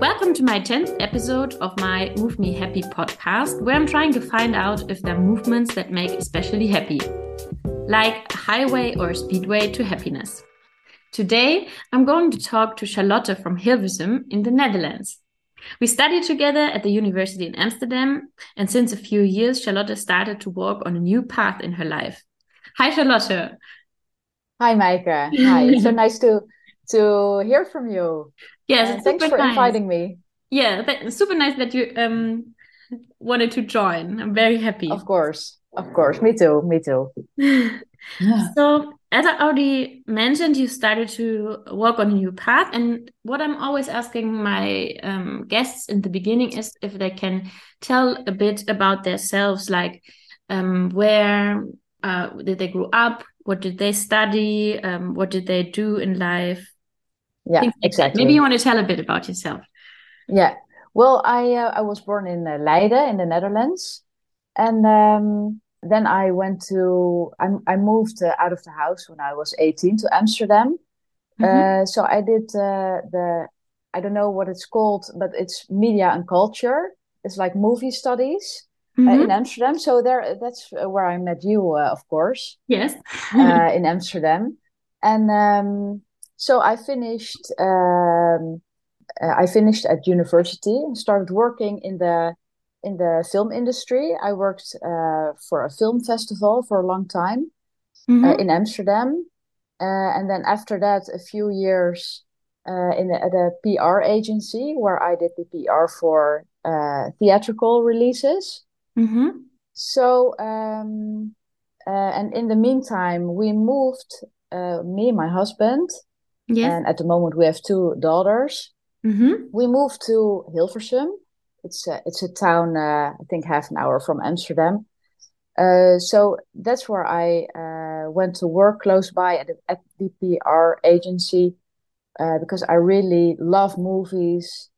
Welcome to my 10th episode of my Move Me Happy podcast, where I'm trying to find out if there are movements that make especially happy, like a highway or a speedway to happiness. Today, I'm going to talk to Charlotte from Hilversum in the Netherlands. We studied together at the university in Amsterdam, and since a few years, Charlotte started to walk on a new path in her life. Hi, Charlotte. Hi, Micah. Hi. It's so nice to to hear from you. Yes, thanks for nice. inviting me. Yeah, super nice that you um wanted to join. I'm very happy. Of course, of course. Me too. Me too. yeah. So, as I already mentioned, you started to walk on a new path, and what I'm always asking my um, guests in the beginning is if they can tell a bit about themselves, like um, where uh, did they grow up, what did they study, um, what did they do in life yeah, exactly. Maybe you want to tell a bit about yourself. Yeah. Well, I uh, I was born in uh, Leiden in the Netherlands, and um, then I went to I, I moved uh, out of the house when I was eighteen to Amsterdam. Mm-hmm. Uh, so I did uh, the I don't know what it's called, but it's media and culture. It's like movie studies. Uh, mm-hmm. in Amsterdam, so there that's where I met you, of course. Yes, in Amsterdam, and um, so I finished. Um, uh, I finished at university and started working in the in the film industry. I worked uh, for a film festival for a long time uh, mm-hmm. uh, in Amsterdam, uh, and then after that, a few years uh, in the, at a PR agency where I did the PR for theatrical releases. Mm-hmm. So, um, and in the meantime, we moved. me and my husband Yes. And at the moment, we have two daughters. Mm-hmm. We moved to Hilversum. It's a, it's a town, uh, I think, half an hour from Amsterdam. Uh, so that's where I uh, went to work close by at, the, at the PR agency uh, because I really love movies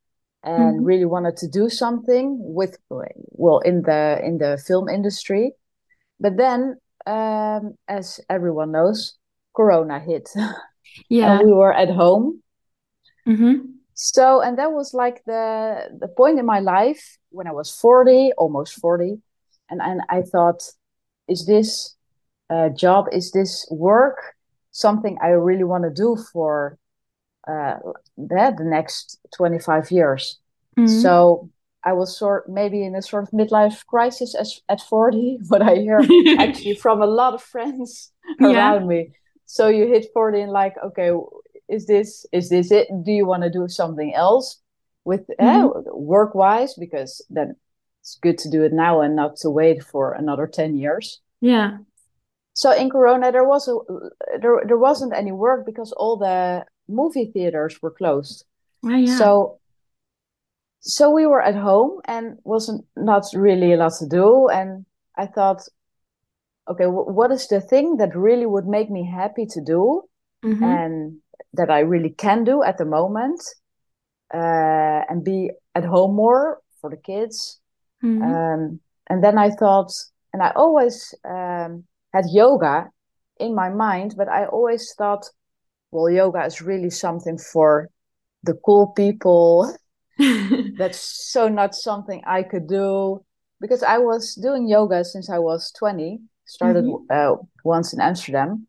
and mm-hmm. really wanted to do something with well in the in the film industry. But then, um, as everyone knows, Corona hit. yeah. and we were at home. Mm-hmm. so and that was like the the point in my life when i was 40 almost 40 and and i thought is this a job? Is this work? Something i really want to do for uh the, the next 25 years. Mm-hmm. so I was sort maybe in a sort of midlife crisis as, at 40, but I hear actually from a lot of friends around yeah. me so you hit 40 and like okay is this is this it? Do you want to do something else with eh, mm-hmm. uh, work wise because then it's good to do it now and not to wait for another 10 years. Yeah. So in corona there was a there, there wasn't any work because all the movie theaters were closed. Oh, yeah. so so we were at home and wasn't not really a lot to do. And i thought okay, w- what is the thing that really would make me happy to do mm-hmm. and that I really can do at the moment uh, and be at home more for the kids. Mm-hmm. Um, and then I thought, and I always um, had yoga in my mind, but I always thought, well, yoga is really something for the cool people. That's so not something I could do because I was doing yoga since I was 20 started mm-hmm. uh, once in Amsterdam.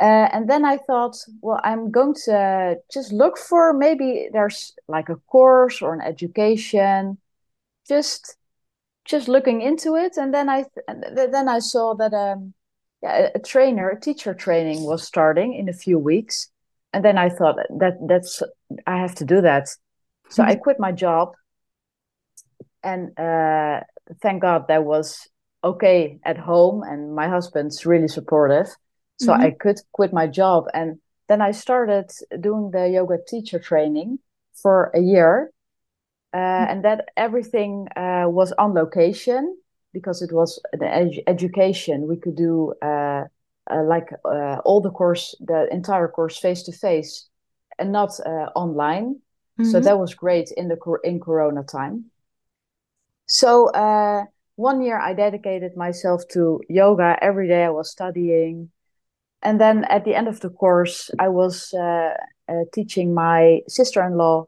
Uh, and then I thought, well, I'm going to just look for maybe there's like a course or an education, just just looking into it. And then I th- then I saw that um, yeah, a trainer, a teacher training was starting in a few weeks. And then I thought that that's I have to do that. So I mm-hmm. quit my job, and uh, thank God there was okay at home and my husband's really supportive so mm-hmm. i could quit my job and then i started doing the yoga teacher training for a year uh, mm-hmm. and that everything uh, was on location because it was the ed- education we could do uh, uh like uh, all the course the entire course face to face and not uh, online mm-hmm. so that was great in the in corona time so one year I dedicated myself to yoga. Every day I was studying. And then at the end of the course, I was uh, uh, teaching my sister-in-law.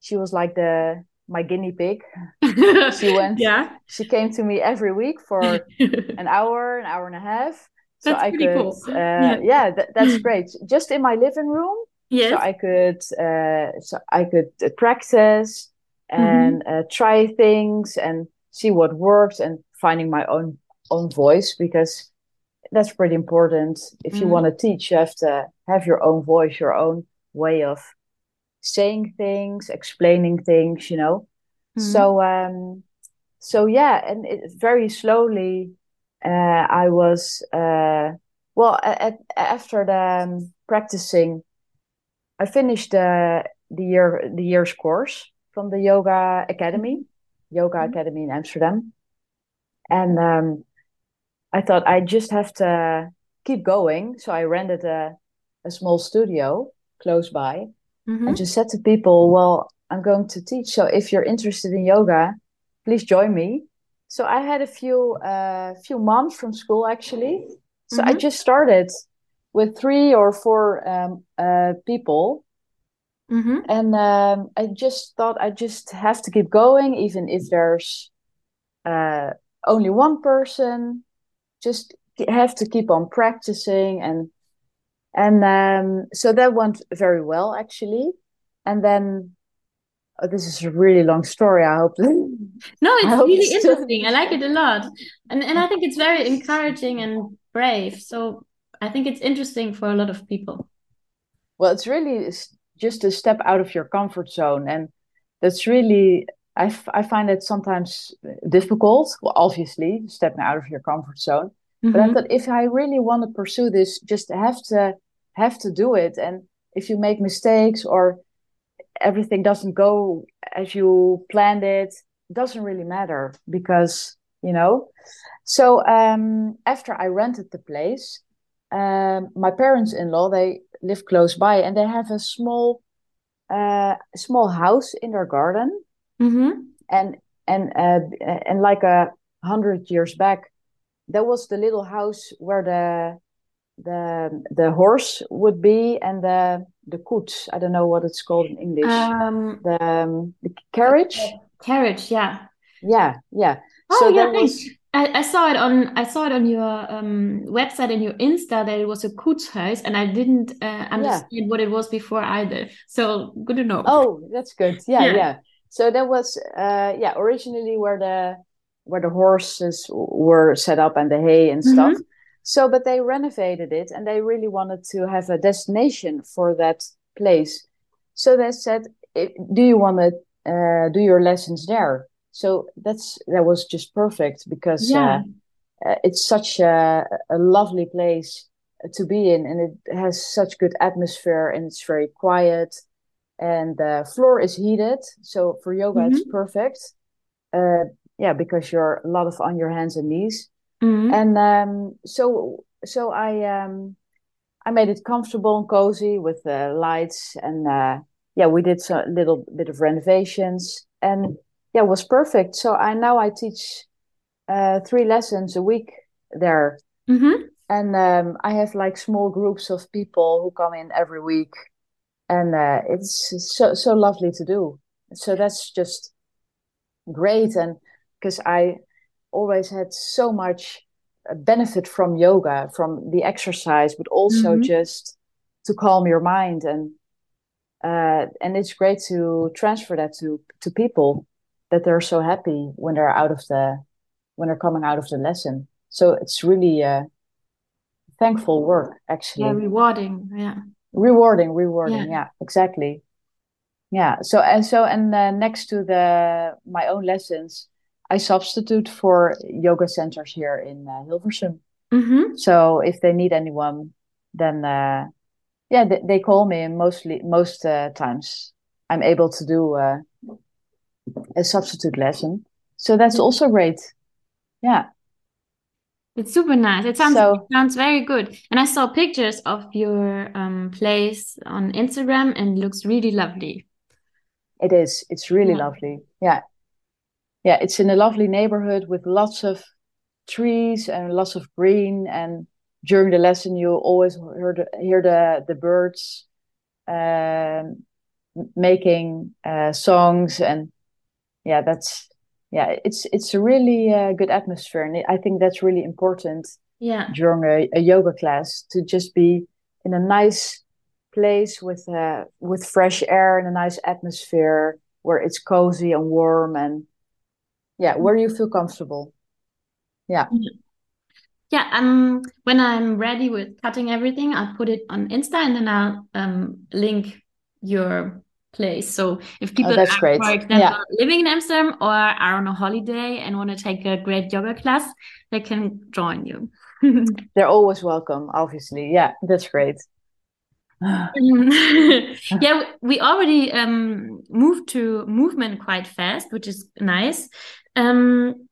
She was like the my guinea pig. she went. Yeah. She came to me every week for an hour, an hour and a half. So That's I pretty could, cool. uh, Yeah. yeah, th- that's great. Just in my living room, Yes. so I could, uh, so I could uh, practice Mm-hmm. and uh, try things and see what works and finding my own own voice because that's pretty important. If you Mhm. want to teach, you have to have your own voice, your own way of saying things, explaining things, you know. Mhm. So um, so yeah, and it, very slowly, uh, I was uh, well at, after the um, practicing, I finished the the year the year's course from the yoga academy, yoga Mhm. academy in Amsterdam, and um, I thought I just have to keep going. So I rented a a small studio close by Mhm. and just said to people, "Well, I'm going to teach. So if you're interested in yoga, please join me." So I had a few uh, few moms from school actually. So I Mhm. just started with three or four um, uh, people, Mhm. and um, I just thought I just have to keep going, even if there's uh, only one person. Just have to keep on practicing and and um, so that went very well actually. And then oh, this is a really long story. I hope. No, it's hope really it's interesting. I like it a lot. And and I think it's very encouraging and brave. So I think it's interesting for a lot of people. Well, it's really just a step out of your comfort zone, and that's really I, f- I find it sometimes difficult. Well, obviously, stepping out of your comfort zone. But I Mhm. thought if I really want to pursue this, just have to have to do it. And if you make mistakes or everything doesn't go as you planned it, it doesn't really matter because you know. So um, after I rented the place, um, my parents-in-law they live close by, and they have a small uh, small house in their garden, Mhm. and and uh, and like a hundred years back, there was the little house where the the the horse would be and the the koets. I don't know what it's called in English. Um, the um, the carriage. carriage, yeah. Yeah, yeah. Oh, So yeah, there was. I, I saw it on I saw it on your um, website and your Insta that it was a koetshuis, and I didn't uh, yeah. understand what it was before either. So good to know. Oh, that's good. Yeah, Yeah. yeah. So that was uh yeah, originally where the where the horses were set up and the hay and stuff. Mhm. So, but they renovated it and they really wanted to have a destination for that place. So they said, "Do you want to uh, do your lessons there?" So that's that was just perfect because Yeah. uh, uh, it's such a, a lovely place to be in and it has such good atmosphere and it's very quiet and the floor is heated so for yoga it's Mhm. perfect uh, yeah because you're a lot of on your hands and knees Mhm. and um, so so I um, I made it comfortable and cozy with the lights and uh, yeah we did a little bit of renovations and yeah it was perfect. So I now I teach uh, three lessons a week there. Mhm. and um, I have like small groups of people who come in every week. And uh, it's so so lovely to do. So that's just great. And because I always had so much uh, benefit from yoga from the exercise but also Mhm. just to calm your mind. And uh, and it's great to transfer that to to people that they're so happy when they're out of the when they're coming out of the lesson so it's really uh, thankful work actually. Yeah, rewarding. Yeah. rewarding rewarding Yeah. yeah exactly yeah so and so and uh, next to the my own lessons i substitute for yoga centers here in uh, hilversum Mhm. so if they need anyone then uh, yeah they, they call me and mostly most uh, times i'm able to do uh, a substitute lesson so that's also great yeah It's super nice. It sounds so sounds very good. And I saw pictures of your um, place on Instagram and it looks really lovely. it is it's really Yeah. lovely yeah yeah it's in a lovely neighborhood with lots of trees and lots of green and during the lesson you always hear the, hear the, the birds um, making uh, songs and yeah that's yeah it's it's a really uh, good atmosphere and i think that's really important yeah. during a, a yoga class to just be in a nice place with uh, with fresh air and a nice atmosphere where it's cozy and warm and yeah where you feel comfortable. Yeah. Yeah um when i'm ready with cutting everything i'll put it on insta and then i'll um link your place. So if oh, people oh, that's are great. for example yeah. living in amsterdam or are on a holiday and want to take a great yoga class they can join you. They're always welcome obviously. Yeah that's great. Yeah we already um moved to movement quite fast which is nice. Um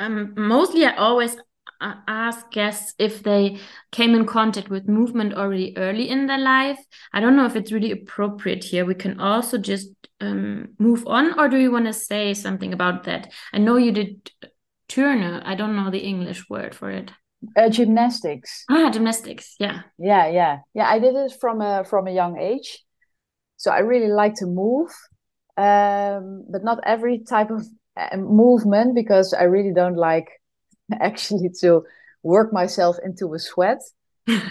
um, mostly I always ask guests if they came in contact with movement already early in their life. I don't know if it's really appropriate here. We can also just um, move on, or do you want to say something about that? I know you did Turnen. I don't know the English word for it. Uh, gymnastics. Ah, gymnastics. Yeah. Yeah, yeah, yeah. I did it from a from a young age, so I really like to move, um, but not every type of uh, movement because I really don't like actually to work myself into a sweat.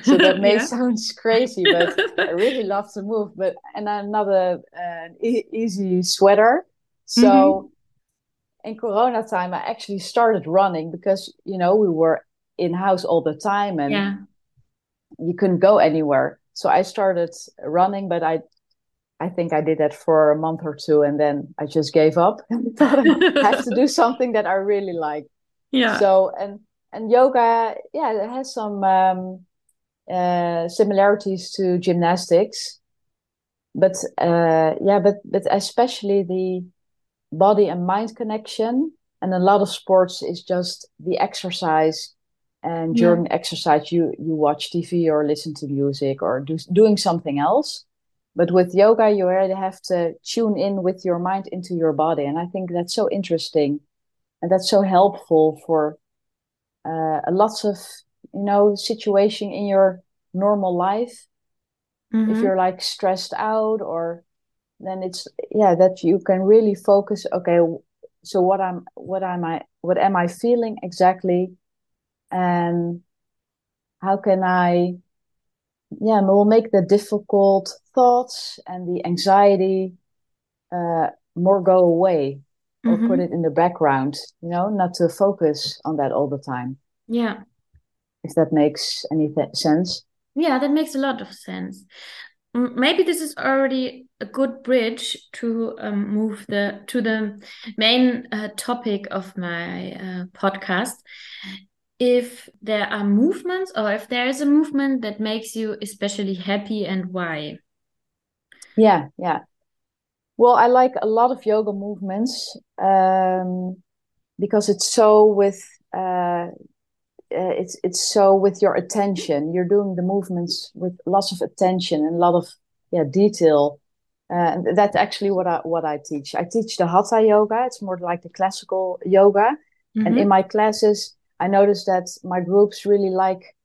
So that may yeah. sound crazy, but I really love to move. But and I'm not a an e easy sweater. So mm-hmm. in Corona time, I actually started running because you know we were in house all the time and yeah. you couldn't go anywhere. So I started running, but I I think I did that for a month or two and then I just gave up and thought I have to do something that I really like yeah. So and and yoga yeah it has some um, uh, similarities to gymnastics. But uh, yeah but but especially the body and mind connection and a lot of sports is just the exercise. And during yeah. exercise you you watch tv or listen to music or do doing something else. But with yoga you already have to tune in with your mind into your body. And i think that's so interesting and that's so helpful for uh, lots of you know situation in your normal life. Mm-hmm. if you're like stressed out or then it's yeah that you can really focus okay so what i'm what am i what am i feeling exactly? And how can i yeah we'll make the difficult thoughts and the anxiety uh, more go away or mm-hmm. put it in the background you know not to focus on that all the time. Yeah. If that makes any th- sense. Yeah that makes a lot of sense. Maybe this is already a good bridge to um, move the to the main uh, topic of my uh, podcast. If there are movements or if there is a movement that makes you especially happy and why? Yeah yeah well, I like a lot of yoga movements um, because it's so with uh, uh, it's it's so with your attention. You're doing the movements with lots of attention and a lot of yeah detail. Uh, that's actually what I what I teach. I teach the hatha yoga. It's more like the classical yoga. Mm-hmm. And in my classes, I notice that my groups really like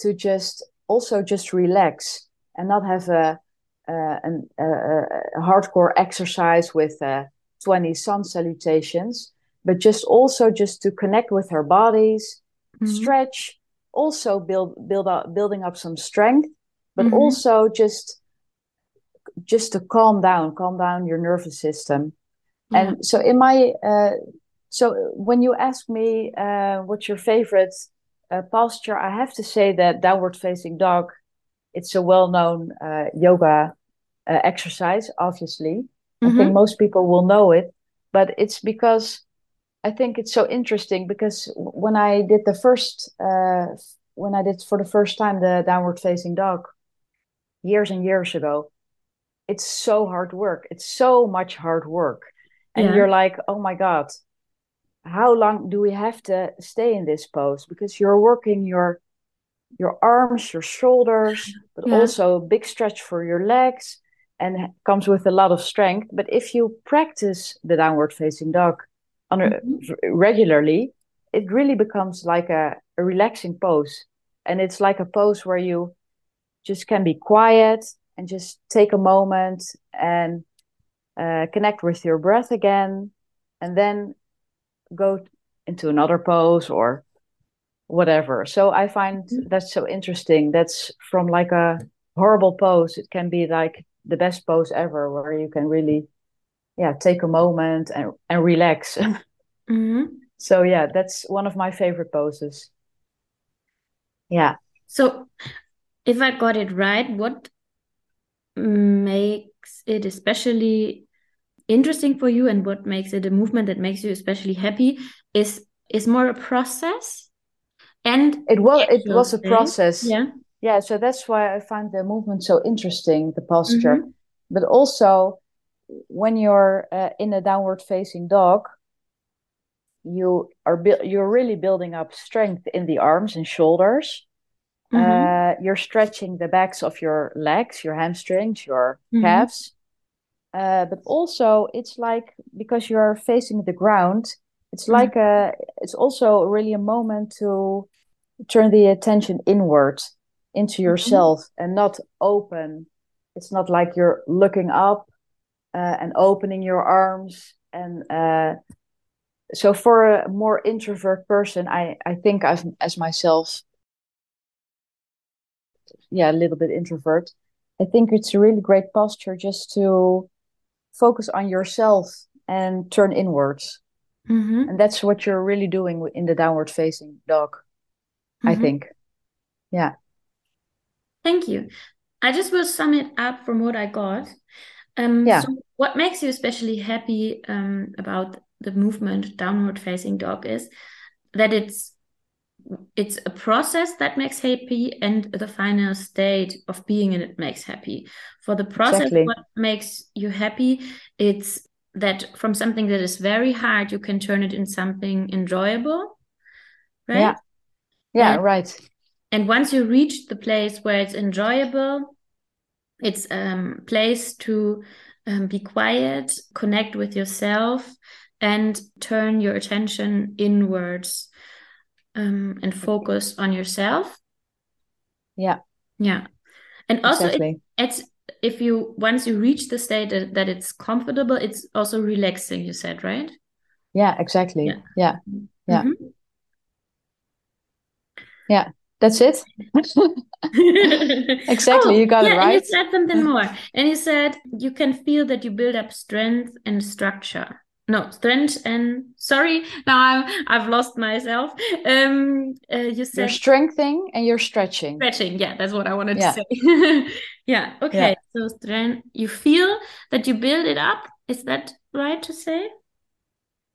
to just also just relax and not have a uh, an, uh, a hardcore exercise with uh, 20 sun salutations, but just also just to connect with her bodies, mm-hmm. stretch, also build build up building up some strength, but mm-hmm. also just just to calm down, calm down your nervous system. Yeah. And so in my uh, so when you ask me uh, what's your favorite uh, posture, I have to say that downward facing dog it's a well-known uh, yoga uh, exercise. Obviously, mm-hmm. I think mm-hmm. most people will know it, but it's because I think it's so interesting because when I did the first, uh, when I did for the first time the downward facing dog, years and years ago, it's so hard work. It's so much hard work, and yeah. you're like, oh my god, how long do we have to stay in this pose? Because you're working your your arms, your shoulders, but yeah. also a big stretch for your legs and comes with a lot of strength. But if you practice the downward facing dog on a, mm-hmm. regularly, it really becomes like a, a relaxing pose. And it's like a pose where you just can be quiet and just take a moment and uh, connect with your breath again, and then go into another pose or whatever. So I find mm-hmm. that's so interesting. That's from like a horrible pose. It can be like the best pose ever, where you can really, yeah, take a moment and and relax. Mm-hmm. so yeah, that's one of my favorite poses. Yeah. So, if I got it right, what makes it especially interesting for you and what makes it a movement that makes you especially happy is is more a process and it was it was a process yeah yeah so that's why i find the movement so interesting the posture mm-hmm. but also when you're uh, in a downward facing dog you are bu- you're really building up strength in the arms and shoulders mm-hmm. uh, you're stretching the backs of your legs your hamstrings your mm-hmm. calves uh, but also it's like because you're facing the ground it's mm-hmm. like a it's also really a moment to turn the attention inward into mm-hmm. yourself mm-hmm. and not open it's not like you're looking up uh, and opening your arms and uh, so for a more introvert person i i think as as myself yeah a little bit introvert i think it's a really great posture just to focus on yourself and turn inwards mm-hmm. and that's what you're really doing in the downward facing dog mm-hmm. i think yeah thank you i just will sum it up from what i got um yeah. so what makes you especially happy um about the movement downward facing dog is that it's it's a process that makes happy and the final state of being in it makes happy for the process exactly. what makes you happy it's that from something that is very hard you can turn it in something enjoyable right yeah yeah and, right and once you reach the place where it's enjoyable it's a um, place to um, be quiet connect with yourself and turn your attention inwards um, and focus on yourself. Yeah. Yeah. And also, exactly. it, it's if you once you reach the state that, that, it's comfortable, it's also relaxing. You said right? Yeah. Exactly. Yeah. Yeah. Yeah. Mm-hmm. yeah. That's it. exactly, oh, you got yeah, it right. And you said something more, and you said you can feel that you build up strength and structure no strength and sorry now I'm, i've lost myself. Um uh, you said you're strengthening and you're stretching. Stretching yeah that's what i wanted yeah. to say. Yeah okay yeah. so strength you feel that you build it up is that right to say?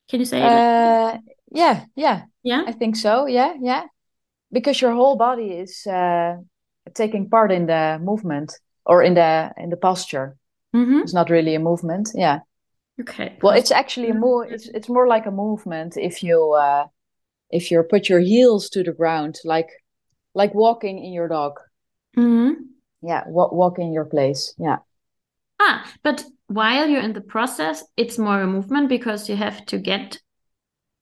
Can you say uh, it yeah yeah. Yeah? I think so yeah yeah. Because your whole body is uh, taking part in the movement or in the in the posture. Mm-hmm. it's not really a movement yeah Okay. Well, it's actually more. It's it's more like a movement if you uh, if you put your heels to the ground, like like walking in your dog. Mm-hmm. Yeah, walk walk in your place. Yeah. Ah, but while you're in the process, it's more a movement because you have to get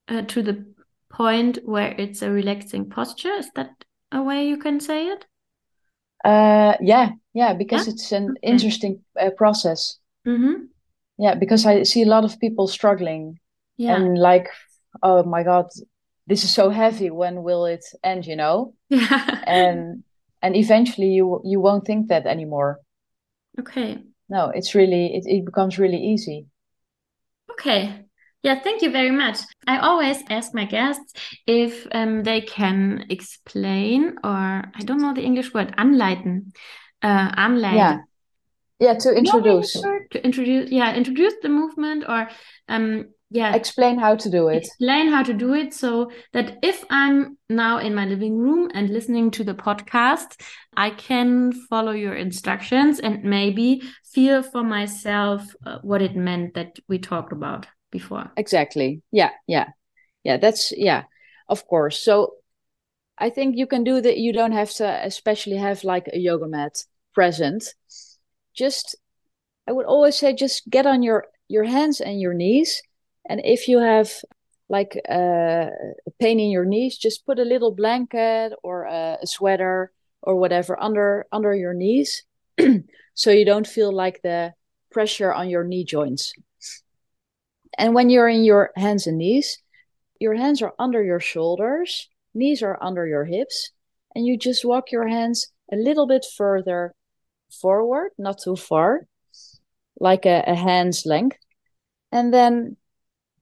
uh, to the point where it's a relaxing posture. Is that a way you can say it? Uh, yeah, yeah, because yeah? it's an interesting uh, process. Mm-hmm yeah because i see a lot of people struggling. Yeah. and like oh my god this is so heavy. When will it end you know? Yeah and and eventually you you won't think that anymore. Okay. No it's really it, it becomes really easy. Okay. Yeah thank you very much. I always ask my guests if um, they can explain or i don't know the english word anleiten. Uh, anleiten. Yeah yeah to introduce. to introduce yeah introduce the movement or um yeah. Explain how to do it. Explain how to do it so that if i'm now in my living room and listening to the podcast i can follow your instructions and maybe feel for myself uh, what it meant that we talked about before. Exactly. Yeah yeah. Yeah that's yeah of course. So i think you can do that. You don't have to especially have like a yoga mat present just I would always say just get on your your hands and your knees, and if you have like uh, a pain in your knees, just put a little blanket or a, a sweater or whatever under under your knees, so you don't feel like the pressure on your knee joints. And when you're in your hands and knees, your hands are under your shoulders, knees are under your hips, and you just walk your hands a little bit further forward, not too far, like a, a hand's length. And then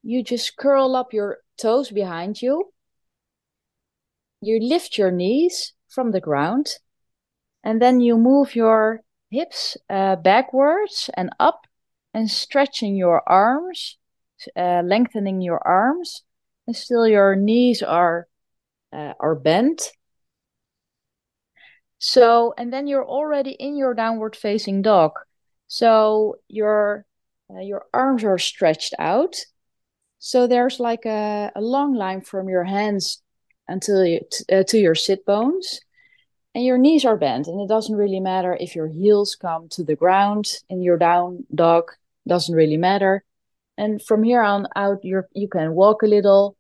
you just curl up your toes behind you. You lift your knees from the ground, and then you move your hips uh, backwards and up and stretching your arms, uh, lengthening your arms, and still your knees are uh, are bent. So, and then you're already in your downward facing dog. So your uh, your arms are stretched out. So there's like a, a long line from your hands until you, uh, to your sit bones and your knees are bent and it doesn't really matter if your heels come to the ground in your down dog doesn't really matter and from here on out you you can walk a little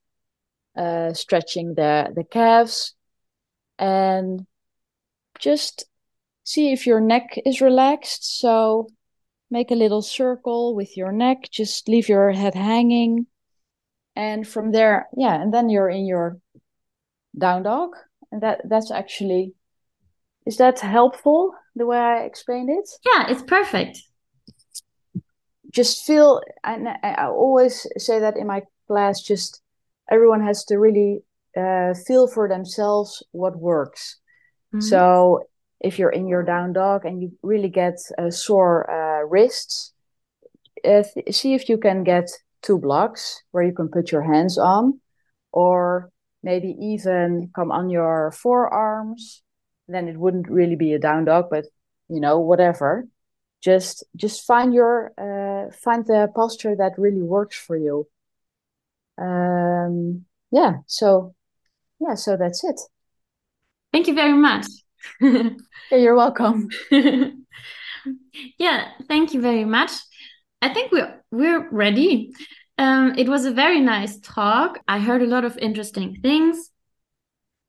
uh, stretching the the calves and just see if your neck is relaxed so make a little circle with your neck just leave your head hanging and from there yeah and then you're in your down dog and that that's actually is that helpful the way I explained it? Yeah, it's perfect. Just feel, and I always say that in my class, just everyone has to really uh, feel for themselves what works. Mm-hmm. So if you're in your down dog and you really get uh, sore uh, wrists, uh, th- see if you can get two blocks where you can put your hands on, or maybe even come on your forearms then it wouldn't really be a down dog, but you know, whatever. Just just find your uh, find the posture that really works for you. Um, yeah. So yeah. So that's it. Thank you very much. you're welcome. yeah, thank you very much. I think we're we're ready. Um, it was a very nice talk. I heard a lot of interesting things.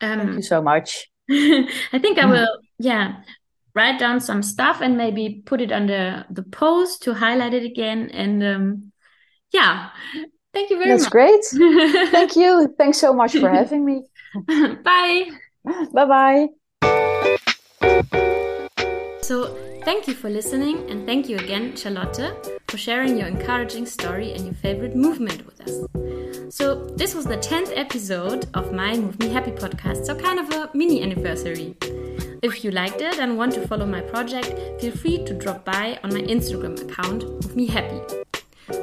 Um, thank you so much. I think I will, yeah, write down some stuff and maybe put it under the post to highlight it again. And um, yeah, thank you very That's much. That's great. thank you. Thanks so much for having me. Bye. Bye bye. So, thank you for listening, and thank you again, Charlotte, for sharing your encouraging story and your favorite movement with us. So, this was the 10th episode of my Move Me Happy podcast, so kind of a mini anniversary. If you liked it and want to follow my project, feel free to drop by on my Instagram account, Move Me Happy.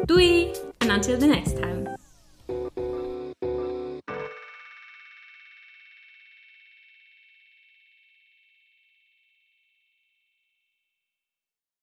Doei, and until the next time.